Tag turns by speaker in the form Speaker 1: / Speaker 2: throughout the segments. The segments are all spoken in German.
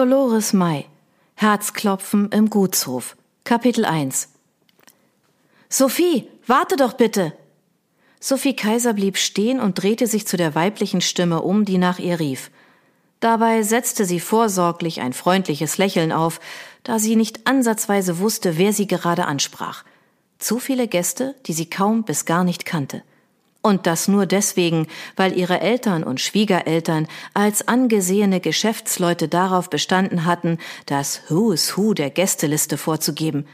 Speaker 1: Dolores May Herzklopfen im Gutshof Kapitel 1 Sophie, warte doch bitte! Sophie Kaiser blieb stehen und drehte sich zu der weiblichen Stimme um, die nach ihr rief. Dabei setzte sie vorsorglich ein freundliches Lächeln auf, da sie nicht ansatzweise wusste, wer sie gerade ansprach. Zu viele Gäste, die sie kaum bis gar nicht kannte. Und das nur deswegen, weil ihre Eltern und Schwiegereltern als angesehene Geschäftsleute darauf bestanden hatten, das Who's Who der Gästeliste vorzugeben.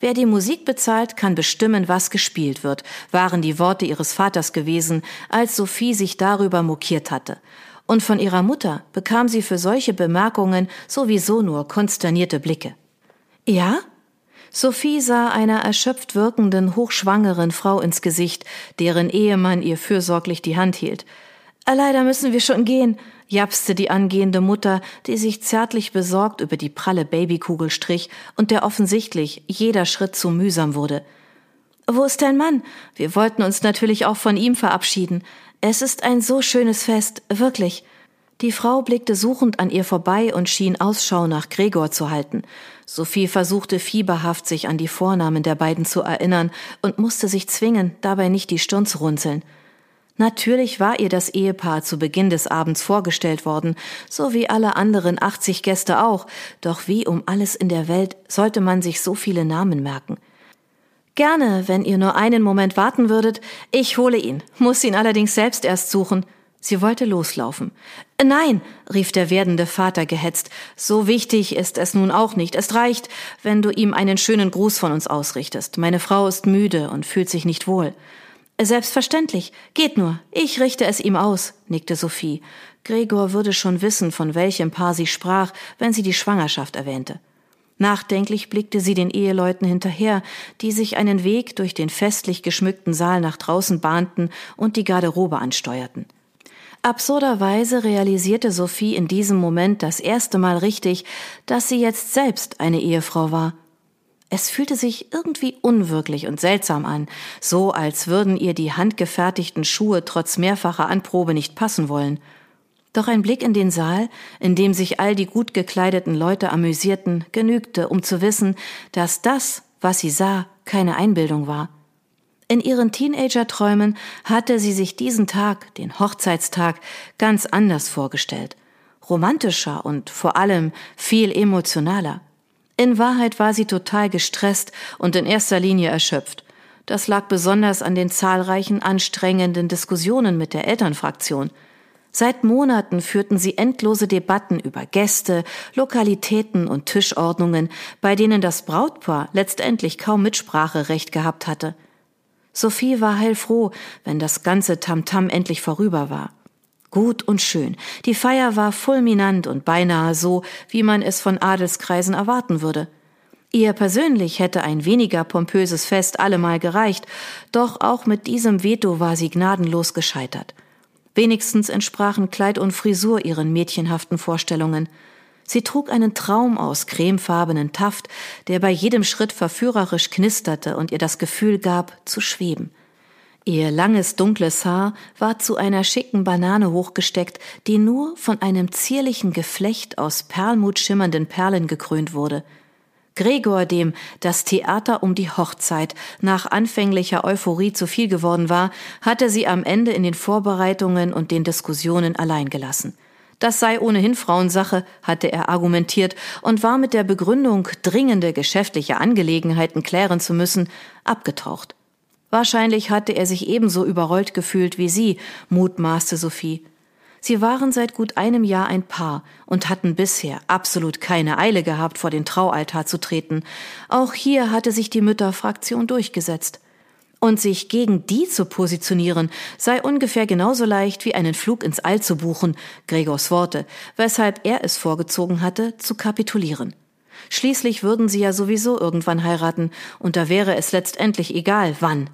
Speaker 1: Wer die Musik bezahlt, kann bestimmen, was gespielt wird, waren die Worte ihres Vaters gewesen, als Sophie sich darüber mokiert hatte. Und von ihrer Mutter bekam sie für solche Bemerkungen sowieso nur konsternierte Blicke. Ja? Sophie sah einer erschöpft wirkenden, hochschwangeren Frau ins Gesicht, deren Ehemann ihr fürsorglich die Hand hielt. Ah, leider müssen wir schon gehen, japste die angehende Mutter, die sich zärtlich besorgt über die pralle Babykugel strich und der offensichtlich jeder Schritt zu mühsam wurde. Wo ist dein Mann? Wir wollten uns natürlich auch von ihm verabschieden. Es ist ein so schönes Fest, wirklich. Die Frau blickte suchend an ihr vorbei und schien Ausschau nach Gregor zu halten. Sophie versuchte fieberhaft, sich an die Vornamen der beiden zu erinnern und musste sich zwingen, dabei nicht die Stirn zu runzeln. Natürlich war ihr das Ehepaar zu Beginn des Abends vorgestellt worden, so wie alle anderen 80 Gäste auch, doch wie um alles in der Welt sollte man sich so viele Namen merken. Gerne, wenn ihr nur einen Moment warten würdet, ich hole ihn, muss ihn allerdings selbst erst suchen. Sie wollte loslaufen. Nein, rief der werdende Vater gehetzt, so wichtig ist es nun auch nicht. Es reicht, wenn du ihm einen schönen Gruß von uns ausrichtest. Meine Frau ist müde und fühlt sich nicht wohl. Selbstverständlich, geht nur, ich richte es ihm aus, nickte Sophie. Gregor würde schon wissen, von welchem Paar sie sprach, wenn sie die Schwangerschaft erwähnte. Nachdenklich blickte sie den Eheleuten hinterher, die sich einen Weg durch den festlich geschmückten Saal nach draußen bahnten und die Garderobe ansteuerten. Absurderweise realisierte Sophie in diesem Moment das erste Mal richtig, dass sie jetzt selbst eine Ehefrau war. Es fühlte sich irgendwie unwirklich und seltsam an, so als würden ihr die handgefertigten Schuhe trotz mehrfacher Anprobe nicht passen wollen. Doch ein Blick in den Saal, in dem sich all die gut gekleideten Leute amüsierten, genügte, um zu wissen, dass das, was sie sah, keine Einbildung war. In ihren Teenager-Träumen hatte sie sich diesen Tag, den Hochzeitstag, ganz anders vorgestellt. Romantischer und vor allem viel emotionaler. In Wahrheit war sie total gestresst und in erster Linie erschöpft. Das lag besonders an den zahlreichen anstrengenden Diskussionen mit der Elternfraktion. Seit Monaten führten sie endlose Debatten über Gäste, Lokalitäten und Tischordnungen, bei denen das Brautpaar letztendlich kaum Mitspracherecht gehabt hatte. Sophie war heilfroh, wenn das ganze Tamtam endlich vorüber war. Gut und schön. Die Feier war fulminant und beinahe so, wie man es von Adelskreisen erwarten würde. Ihr persönlich hätte ein weniger pompöses Fest allemal gereicht, doch auch mit diesem Veto war sie gnadenlos gescheitert. Wenigstens entsprachen Kleid und Frisur ihren mädchenhaften Vorstellungen. Sie trug einen Traum aus cremefarbenen Taft, der bei jedem Schritt verführerisch knisterte und ihr das Gefühl gab, zu schweben. Ihr langes dunkles Haar war zu einer schicken Banane hochgesteckt, die nur von einem zierlichen Geflecht aus perlmut schimmernden Perlen gekrönt wurde. Gregor, dem das Theater um die Hochzeit nach anfänglicher Euphorie zu viel geworden war, hatte sie am Ende in den Vorbereitungen und den Diskussionen allein gelassen. Das sei ohnehin Frauensache, hatte er argumentiert und war mit der Begründung, dringende geschäftliche Angelegenheiten klären zu müssen, abgetaucht. Wahrscheinlich hatte er sich ebenso überrollt gefühlt wie sie, mutmaßte Sophie. Sie waren seit gut einem Jahr ein Paar und hatten bisher absolut keine Eile gehabt, vor den Traualtar zu treten. Auch hier hatte sich die Mütterfraktion durchgesetzt. Und sich gegen die zu positionieren, sei ungefähr genauso leicht wie einen Flug ins All zu buchen, Gregors Worte, weshalb er es vorgezogen hatte, zu kapitulieren. Schließlich würden sie ja sowieso irgendwann heiraten, und da wäre es letztendlich egal, wann.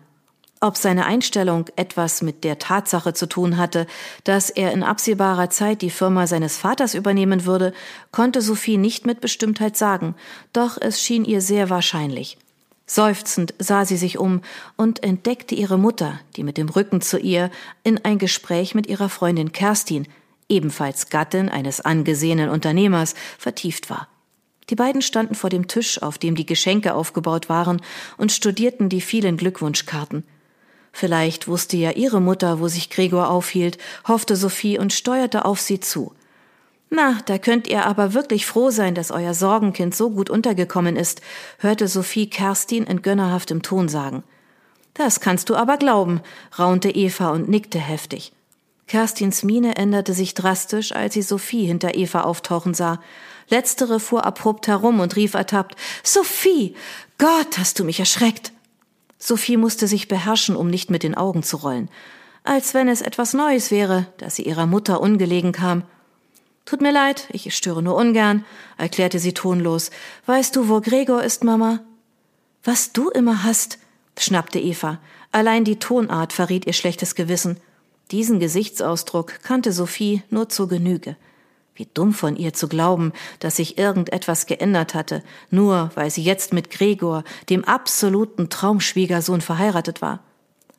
Speaker 1: Ob seine Einstellung etwas mit der Tatsache zu tun hatte, dass er in absehbarer Zeit die Firma seines Vaters übernehmen würde, konnte Sophie nicht mit Bestimmtheit sagen, doch es schien ihr sehr wahrscheinlich. Seufzend sah sie sich um und entdeckte ihre Mutter, die mit dem Rücken zu ihr in ein Gespräch mit ihrer Freundin Kerstin, ebenfalls Gattin eines angesehenen Unternehmers, vertieft war. Die beiden standen vor dem Tisch, auf dem die Geschenke aufgebaut waren, und studierten die vielen Glückwunschkarten. Vielleicht wusste ja ihre Mutter, wo sich Gregor aufhielt, hoffte Sophie und steuerte auf sie zu. Na, da könnt ihr aber wirklich froh sein, dass euer Sorgenkind so gut untergekommen ist, hörte Sophie Kerstin in gönnerhaftem Ton sagen. Das kannst du aber glauben, raunte Eva und nickte heftig. Kerstins Miene änderte sich drastisch, als sie Sophie hinter Eva auftauchen sah. Letztere fuhr abrupt herum und rief ertappt, Sophie! Gott, hast du mich erschreckt! Sophie musste sich beherrschen, um nicht mit den Augen zu rollen. Als wenn es etwas Neues wäre, dass sie ihrer Mutter ungelegen kam. Tut mir leid, ich störe nur ungern, erklärte sie tonlos. Weißt du, wo Gregor ist, Mama? Was du immer hast, schnappte Eva. Allein die Tonart verriet ihr schlechtes Gewissen. Diesen Gesichtsausdruck kannte Sophie nur zur Genüge. Wie dumm von ihr zu glauben, dass sich irgendetwas geändert hatte, nur weil sie jetzt mit Gregor, dem absoluten Traumschwiegersohn, verheiratet war.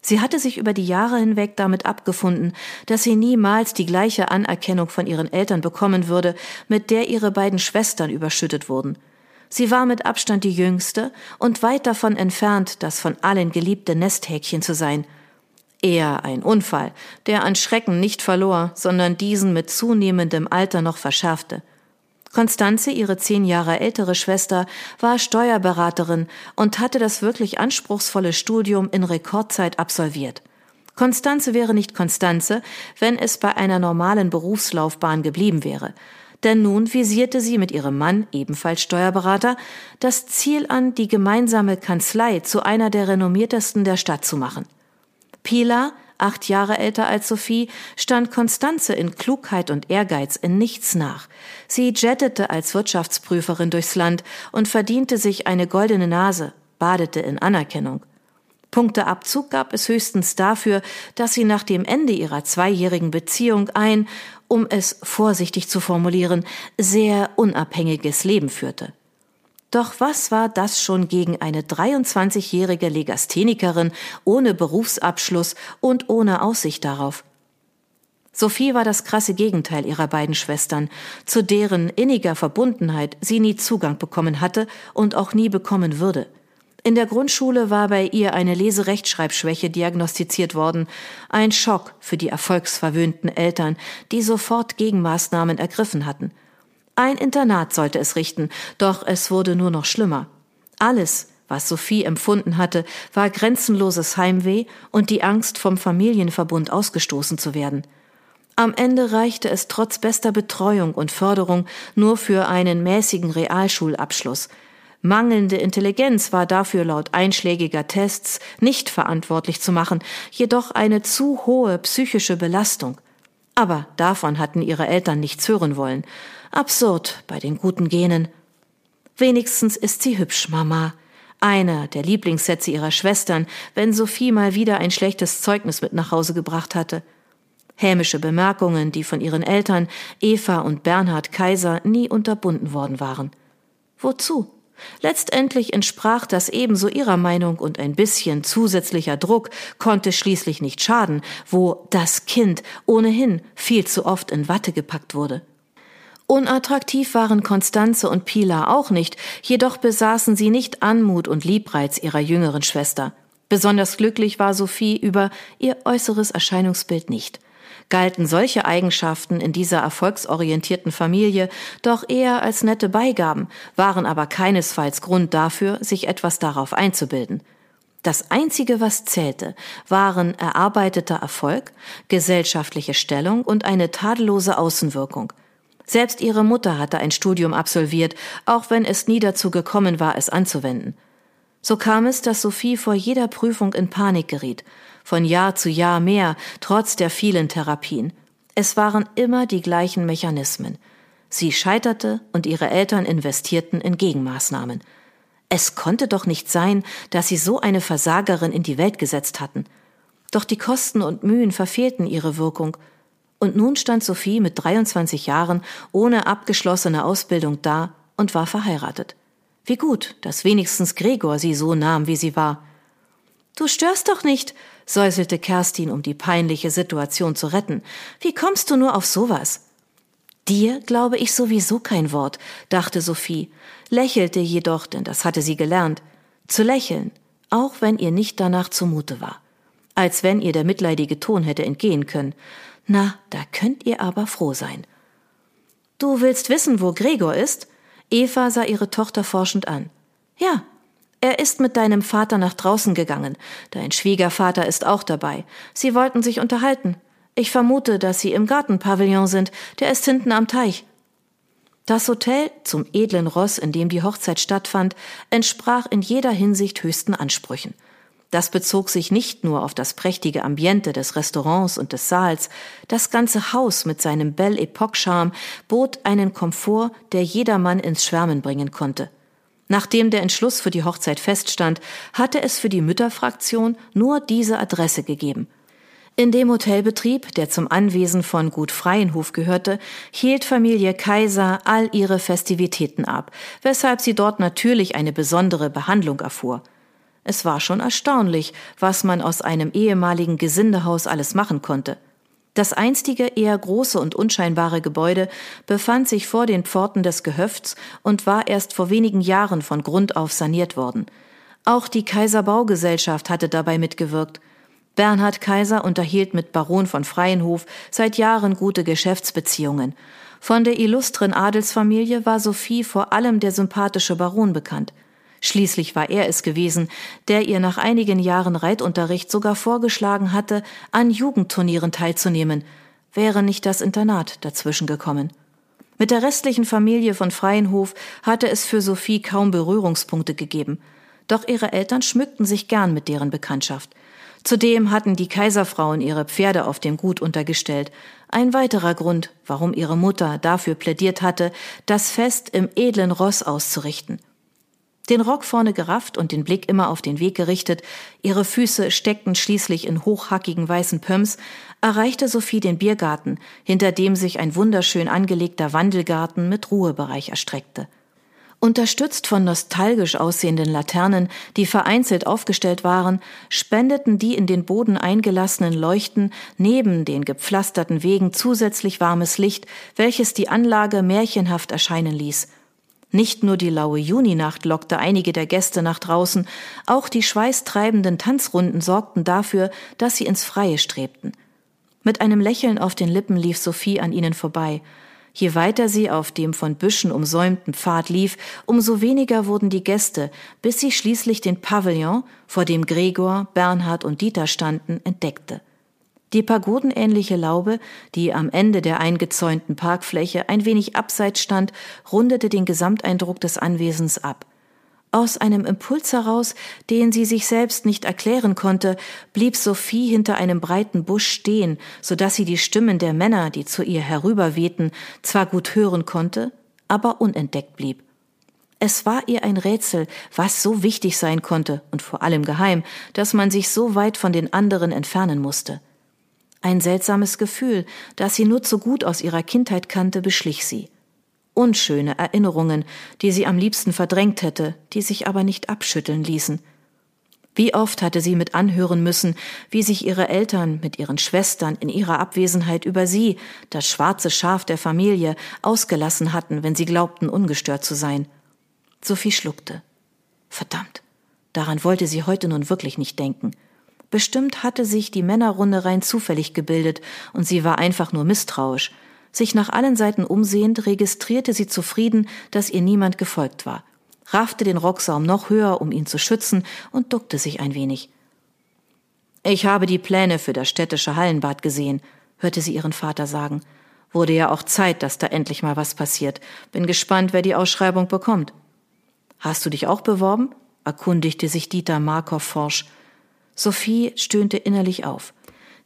Speaker 1: Sie hatte sich über die Jahre hinweg damit abgefunden, dass sie niemals die gleiche Anerkennung von ihren Eltern bekommen würde, mit der ihre beiden Schwestern überschüttet wurden. Sie war mit Abstand die jüngste und weit davon entfernt, das von allen geliebte Nesthäkchen zu sein. Eher ein Unfall, der an Schrecken nicht verlor, sondern diesen mit zunehmendem Alter noch verschärfte. Konstanze, ihre zehn Jahre ältere Schwester, war Steuerberaterin und hatte das wirklich anspruchsvolle Studium in Rekordzeit absolviert. Konstanze wäre nicht Konstanze, wenn es bei einer normalen Berufslaufbahn geblieben wäre. Denn nun visierte sie mit ihrem Mann, ebenfalls Steuerberater, das Ziel an, die gemeinsame Kanzlei zu einer der renommiertesten der Stadt zu machen. Pila, acht Jahre älter als Sophie, stand Konstanze in Klugheit und Ehrgeiz in nichts nach. Sie jettete als Wirtschaftsprüferin durchs Land und verdiente sich eine goldene Nase, badete in Anerkennung. Punkteabzug gab es höchstens dafür, dass sie nach dem Ende ihrer zweijährigen Beziehung ein, um es vorsichtig zu formulieren, sehr unabhängiges Leben führte. Doch was war das schon gegen eine 23-jährige Legasthenikerin ohne Berufsabschluss und ohne Aussicht darauf? Sophie war das krasse Gegenteil ihrer beiden Schwestern, zu deren inniger Verbundenheit sie nie Zugang bekommen hatte und auch nie bekommen würde. In der Grundschule war bei ihr eine Leserechtschreibschwäche diagnostiziert worden, ein Schock für die erfolgsverwöhnten Eltern, die sofort Gegenmaßnahmen ergriffen hatten – ein Internat sollte es richten, doch es wurde nur noch schlimmer. Alles, was Sophie empfunden hatte, war grenzenloses Heimweh und die Angst, vom Familienverbund ausgestoßen zu werden. Am Ende reichte es trotz bester Betreuung und Förderung nur für einen mäßigen Realschulabschluss. Mangelnde Intelligenz war dafür laut einschlägiger Tests nicht verantwortlich zu machen, jedoch eine zu hohe psychische Belastung. Aber davon hatten ihre Eltern nichts hören wollen. Absurd bei den guten Genen. Wenigstens ist sie hübsch, Mama. Einer der Lieblingssätze ihrer Schwestern, wenn Sophie mal wieder ein schlechtes Zeugnis mit nach Hause gebracht hatte. Hämische Bemerkungen, die von ihren Eltern Eva und Bernhard Kaiser nie unterbunden worden waren. Wozu? Letztendlich entsprach das ebenso ihrer Meinung und ein bisschen zusätzlicher Druck konnte schließlich nicht schaden, wo das Kind ohnehin viel zu oft in Watte gepackt wurde. Unattraktiv waren Konstanze und Pila auch nicht, jedoch besaßen sie nicht Anmut und Liebreiz ihrer jüngeren Schwester. Besonders glücklich war Sophie über ihr äußeres Erscheinungsbild nicht. Galten solche Eigenschaften in dieser erfolgsorientierten Familie doch eher als nette Beigaben, waren aber keinesfalls Grund dafür, sich etwas darauf einzubilden. Das Einzige, was zählte, waren erarbeiteter Erfolg, gesellschaftliche Stellung und eine tadellose Außenwirkung – selbst ihre Mutter hatte ein Studium absolviert, auch wenn es nie dazu gekommen war, es anzuwenden. So kam es, dass Sophie vor jeder Prüfung in Panik geriet, von Jahr zu Jahr mehr, trotz der vielen Therapien. Es waren immer die gleichen Mechanismen. Sie scheiterte und ihre Eltern investierten in Gegenmaßnahmen. Es konnte doch nicht sein, dass sie so eine Versagerin in die Welt gesetzt hatten. Doch die Kosten und Mühen verfehlten ihre Wirkung, und nun stand Sophie mit 23 Jahren ohne abgeschlossene Ausbildung da und war verheiratet. Wie gut, dass wenigstens Gregor sie so nahm, wie sie war. Du störst doch nicht, säuselte Kerstin, um die peinliche Situation zu retten. Wie kommst du nur auf sowas? Dir glaube ich sowieso kein Wort, dachte Sophie, lächelte jedoch, denn das hatte sie gelernt, zu lächeln, auch wenn ihr nicht danach zumute war. Als wenn ihr der mitleidige Ton hätte entgehen können. Na, da könnt ihr aber froh sein. Du willst wissen, wo Gregor ist? Eva sah ihre Tochter forschend an. Ja, er ist mit deinem Vater nach draußen gegangen. Dein Schwiegervater ist auch dabei. Sie wollten sich unterhalten. Ich vermute, dass Sie im Gartenpavillon sind. Der ist hinten am Teich. Das Hotel zum edlen Ross, in dem die Hochzeit stattfand, entsprach in jeder Hinsicht höchsten Ansprüchen. Das bezog sich nicht nur auf das prächtige Ambiente des Restaurants und des Saals, das ganze Haus mit seinem Belle Epoque-Charme bot einen Komfort, der jedermann ins Schwärmen bringen konnte. Nachdem der Entschluss für die Hochzeit feststand, hatte es für die Mütterfraktion nur diese Adresse gegeben. In dem Hotelbetrieb, der zum Anwesen von Gut Freienhof gehörte, hielt Familie Kaiser all ihre Festivitäten ab, weshalb sie dort natürlich eine besondere Behandlung erfuhr. Es war schon erstaunlich, was man aus einem ehemaligen Gesindehaus alles machen konnte. Das einstige eher große und unscheinbare Gebäude befand sich vor den Pforten des Gehöfts und war erst vor wenigen Jahren von Grund auf saniert worden. Auch die Kaiserbaugesellschaft hatte dabei mitgewirkt. Bernhard Kaiser unterhielt mit Baron von Freienhof seit Jahren gute Geschäftsbeziehungen. Von der illustren Adelsfamilie war Sophie vor allem der sympathische Baron bekannt. Schließlich war er es gewesen, der ihr nach einigen Jahren Reitunterricht sogar vorgeschlagen hatte, an Jugendturnieren teilzunehmen, wäre nicht das Internat dazwischen gekommen. Mit der restlichen Familie von Freienhof hatte es für Sophie kaum Berührungspunkte gegeben, doch ihre Eltern schmückten sich gern mit deren Bekanntschaft. Zudem hatten die Kaiserfrauen ihre Pferde auf dem Gut untergestellt, ein weiterer Grund, warum ihre Mutter dafür plädiert hatte, das Fest im edlen Ross auszurichten. Den Rock vorne gerafft und den Blick immer auf den Weg gerichtet, ihre Füße steckten schließlich in hochhackigen weißen Pumps, erreichte Sophie den Biergarten, hinter dem sich ein wunderschön angelegter Wandelgarten mit Ruhebereich erstreckte. Unterstützt von nostalgisch aussehenden Laternen, die vereinzelt aufgestellt waren, spendeten die in den Boden eingelassenen Leuchten neben den gepflasterten Wegen zusätzlich warmes Licht, welches die Anlage märchenhaft erscheinen ließ – nicht nur die laue Juninacht lockte einige der Gäste nach draußen, auch die schweißtreibenden Tanzrunden sorgten dafür, dass sie ins Freie strebten. Mit einem Lächeln auf den Lippen lief Sophie an ihnen vorbei. Je weiter sie auf dem von Büschen umsäumten Pfad lief, umso weniger wurden die Gäste, bis sie schließlich den Pavillon, vor dem Gregor, Bernhard und Dieter standen, entdeckte. Die pagodenähnliche Laube, die am Ende der eingezäunten Parkfläche ein wenig abseits stand, rundete den Gesamteindruck des Anwesens ab. Aus einem Impuls heraus, den sie sich selbst nicht erklären konnte, blieb Sophie hinter einem breiten Busch stehen, so dass sie die Stimmen der Männer, die zu ihr herüberwehten, zwar gut hören konnte, aber unentdeckt blieb. Es war ihr ein Rätsel, was so wichtig sein konnte und vor allem geheim, dass man sich so weit von den anderen entfernen musste. Ein seltsames Gefühl, das sie nur zu gut aus ihrer Kindheit kannte, beschlich sie. Unschöne Erinnerungen, die sie am liebsten verdrängt hätte, die sich aber nicht abschütteln ließen. Wie oft hatte sie mit anhören müssen, wie sich ihre Eltern mit ihren Schwestern in ihrer Abwesenheit über sie, das schwarze Schaf der Familie, ausgelassen hatten, wenn sie glaubten, ungestört zu sein. Sophie schluckte. Verdammt, daran wollte sie heute nun wirklich nicht denken. Bestimmt hatte sich die Männerrunde rein zufällig gebildet und sie war einfach nur misstrauisch. Sich nach allen Seiten umsehend, registrierte sie zufrieden, dass ihr niemand gefolgt war, raffte den Rocksaum noch höher, um ihn zu schützen, und duckte sich ein wenig. Ich habe die Pläne für das städtische Hallenbad gesehen, hörte sie ihren Vater sagen. Wurde ja auch Zeit, dass da endlich mal was passiert. Bin gespannt, wer die Ausschreibung bekommt. Hast du dich auch beworben? erkundigte sich Dieter Markov forsch. Sophie stöhnte innerlich auf.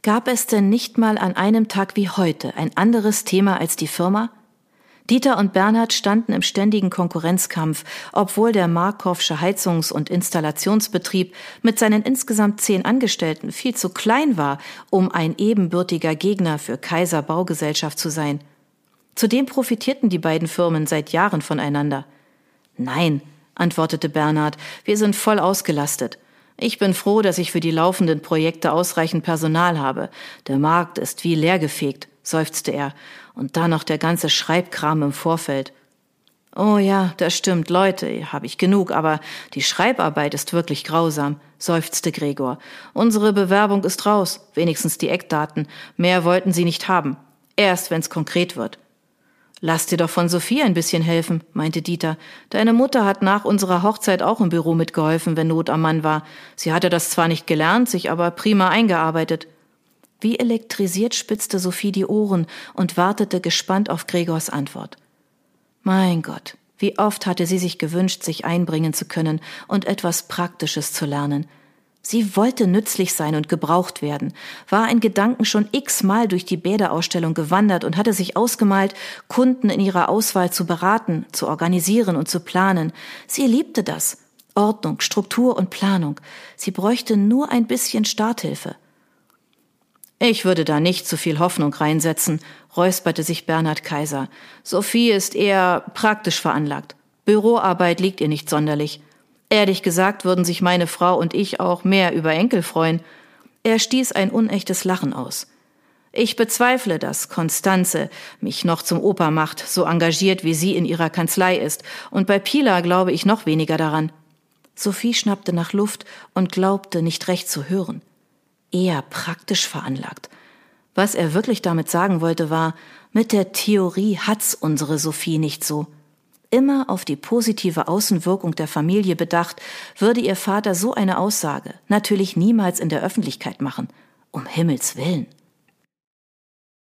Speaker 1: Gab es denn nicht mal an einem Tag wie heute ein anderes Thema als die Firma? Dieter und Bernhard standen im ständigen Konkurrenzkampf, obwohl der Markowsche Heizungs- und Installationsbetrieb mit seinen insgesamt zehn Angestellten viel zu klein war, um ein ebenbürtiger Gegner für Kaiser Baugesellschaft zu sein. Zudem profitierten die beiden Firmen seit Jahren voneinander. Nein, antwortete Bernhard, wir sind voll ausgelastet. Ich bin froh, dass ich für die laufenden Projekte ausreichend Personal habe. Der Markt ist wie leergefegt. seufzte er. Und dann noch der ganze Schreibkram im Vorfeld. Oh ja, das stimmt, Leute, habe ich genug, aber die Schreibarbeit ist wirklich grausam, seufzte Gregor. Unsere Bewerbung ist raus, wenigstens die Eckdaten. Mehr wollten sie nicht haben. Erst wenn's konkret wird. Lass dir doch von Sophie ein bisschen helfen, meinte Dieter. Deine Mutter hat nach unserer Hochzeit auch im Büro mitgeholfen, wenn Not am Mann war. Sie hatte das zwar nicht gelernt, sich aber prima eingearbeitet. Wie elektrisiert spitzte Sophie die Ohren und wartete gespannt auf Gregors Antwort. Mein Gott, wie oft hatte sie sich gewünscht, sich einbringen zu können und etwas Praktisches zu lernen. Sie wollte nützlich sein und gebraucht werden, war in Gedanken schon x-mal durch die Bäderausstellung gewandert und hatte sich ausgemalt, Kunden in ihrer Auswahl zu beraten, zu organisieren und zu planen. Sie liebte das. Ordnung, Struktur und Planung. Sie bräuchte nur ein bisschen Starthilfe. Ich würde da nicht zu viel Hoffnung reinsetzen, räusperte sich Bernhard Kaiser. Sophie ist eher praktisch veranlagt. Büroarbeit liegt ihr nicht sonderlich. Ehrlich gesagt würden sich meine Frau und ich auch mehr über Enkel freuen. Er stieß ein unechtes Lachen aus. Ich bezweifle, dass Konstanze mich noch zum Opa macht, so engagiert wie sie in ihrer Kanzlei ist, und bei Pila glaube ich noch weniger daran. Sophie schnappte nach Luft und glaubte nicht recht zu hören. Eher praktisch veranlagt. Was er wirklich damit sagen wollte, war, mit der Theorie hat's unsere Sophie nicht so. Immer auf die positive Außenwirkung der Familie bedacht, würde ihr Vater so eine Aussage natürlich niemals in der Öffentlichkeit machen. Um Himmels willen.